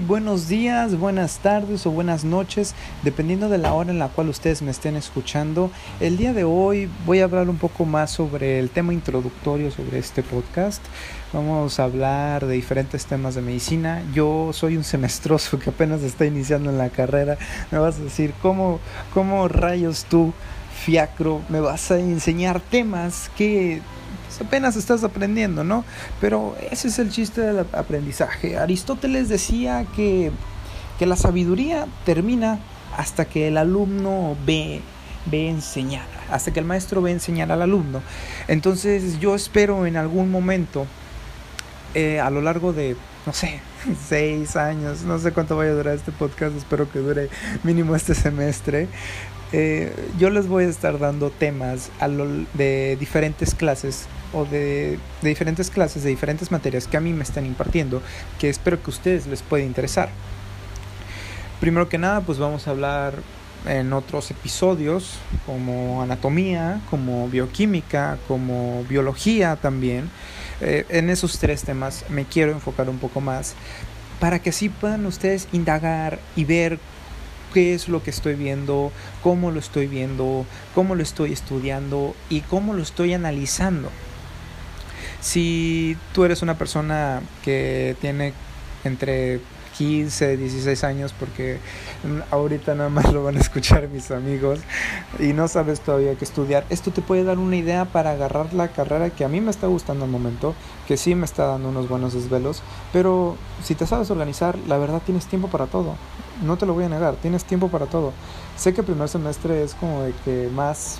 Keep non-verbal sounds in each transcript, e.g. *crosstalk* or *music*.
Buenos días, buenas tardes o buenas noches, dependiendo de la hora en la cual ustedes me estén escuchando. El día de hoy voy a hablar un poco más sobre el tema introductorio sobre este podcast. Vamos a hablar de diferentes temas de medicina. Yo soy un semestroso que apenas está iniciando en la carrera. Me vas a decir, ¿cómo, cómo rayos tú, fiacro, me vas a enseñar temas que apenas estás aprendiendo, ¿no? Pero ese es el chiste del aprendizaje. Aristóteles decía que, que la sabiduría termina hasta que el alumno ve, ve enseñar, hasta que el maestro ve enseñar al alumno. Entonces yo espero en algún momento, eh, a lo largo de, no sé, *laughs* seis años, no sé cuánto vaya a durar este podcast, espero que dure mínimo este semestre, eh, yo les voy a estar dando temas de diferentes clases o de, diferentes clases, de diferentes materias que a mí me están impartiendo, que espero que a ustedes les pueda interesar. Primero que nada, pues vamos a hablar en otros episodios como anatomía, como bioquímica, como biología también. Eh, en esos tres temas me quiero enfocar un poco más para que así puedan ustedes indagar y ver qué es lo que estoy viendo, cómo lo estoy viendo, cómo lo estoy estudiando y cómo lo estoy analizando. Si tú eres una persona que tiene entre 15, 16 años, porque ahorita nada más lo van a escuchar mis amigos y no sabes todavía qué estudiar, esto te puede dar una idea para agarrar la carrera que a mí me está gustando al momento, que sí me está dando unos buenos desvelos, pero si te sabes organizar, la verdad tienes tiempo para todo. No te lo voy a negar, tienes tiempo para todo. Sé que el primer semestre es como de que más,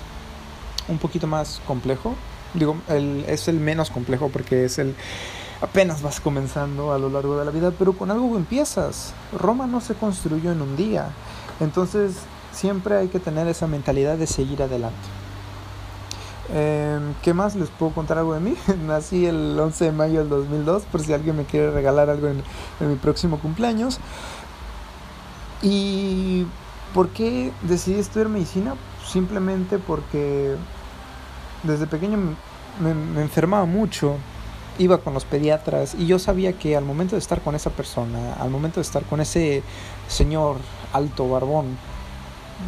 un poquito más complejo, digo, el, es el menos complejo porque es el apenas vas comenzando a lo largo de la vida, pero con algo empiezas. Roma no se construyó en un día, entonces siempre hay que tener esa mentalidad de seguir adelante. Em, ¿Qué más les puedo contar algo de mí? *laughs* Nací el 11 de mayo del 2002, por si alguien me quiere regalar algo en, mi próximo cumpleaños. ¿Y por qué decidí estudiar medicina? Simplemente porque desde pequeño me, enfermaba mucho, iba con los pediatras y yo sabía que al momento de estar con esa persona, al momento de estar con ese señor alto, barbón,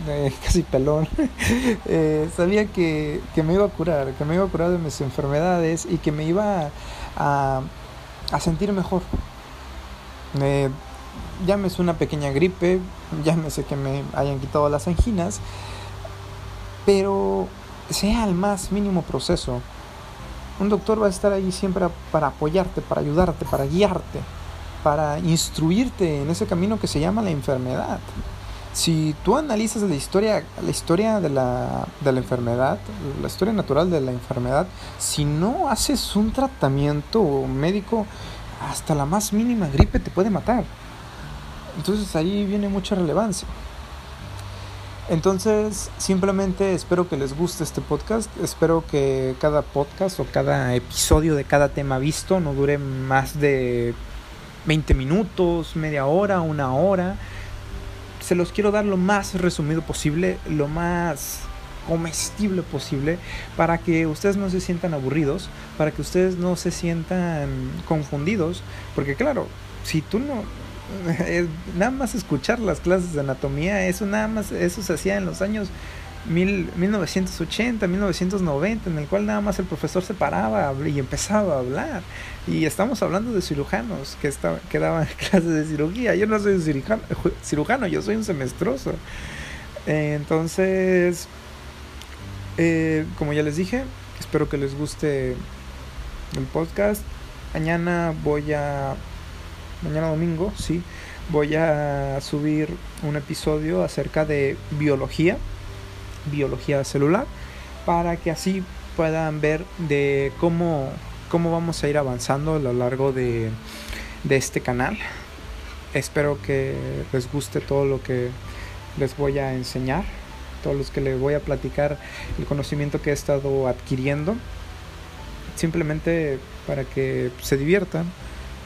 *laughs* casi pelón, *laughs* eh, sabía que, me iba a curar, que me iba a curar de mis enfermedades y que me iba a, a sentir mejor. Eh, llámese una pequeña gripe, llámese que me hayan quitado las anginas, pero sea el más mínimo proceso. Un doctor va a estar ahí siempre para apoyarte, para ayudarte, para guiarte, para instruirte en ese camino que se llama la enfermedad. Si tú analizas la historia, la historia de la, de la enfermedad, la historia natural de la enfermedad, si no haces un tratamiento médico, hasta la más mínima gripe te puede matar. Entonces ahí viene mucha relevancia. Entonces, simplemente espero que les guste este podcast. Espero que cada podcast o cada episodio de cada tema visto no dure más de 20 minutos, media hora, una hora. Se los quiero dar lo más resumido posible, lo más comestible posible para que ustedes no se sientan aburridos, para que ustedes no se sientan confundidos, porque claro, si tú no *laughs* nada más escuchar las clases de anatomía, eso nada más, eso se hacía en los años mil, 1980, 1990, en el cual nada más el profesor se paraba y empezaba a hablar. Y estamos hablando de cirujanos que, estaba, que daban *laughs* clases de cirugía. Yo no soy cirujano, cirujano yo soy un semestroso. entonces, eh, como ya les dije, espero que les guste el podcast. Mañana voy a mañana domingo, sí, voy a subir un episodio acerca de biología, biología celular, para que así puedan ver de cómo, cómo vamos a ir avanzando a lo largo de, de este canal. Espero que les guste todo lo que les voy a enseñar, todos los que les voy a platicar el conocimiento que he estado adquiriendo, simplemente para que se diviertan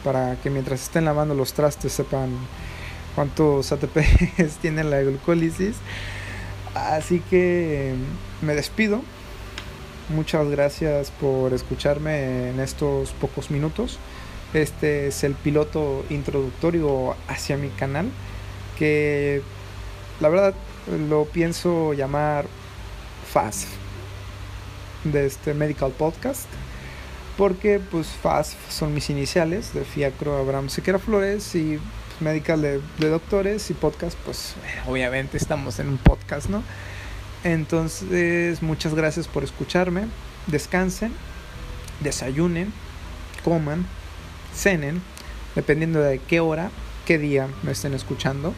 para que mientras estén lavando los trastes sepan cuántos *laughs* ATPs tiene la glucólisis. Así que me despido. Muchas gracias por escucharme en estos pocos minutos. Este es el piloto introductorio hacia mi canal que la verdad lo pienso llamar FAST de este Medical Podcast porque pues FAST son mis iniciales de Fiacro Abraham Sequera Flores y pues, de, de Doctores y podcast pues *laughs* obviamente estamos en un podcast, ¿no? Entonces, muchas gracias por escucharme. Descansen, desayunen, coman, cenen, dependiendo de qué hora, qué día me estén escuchando.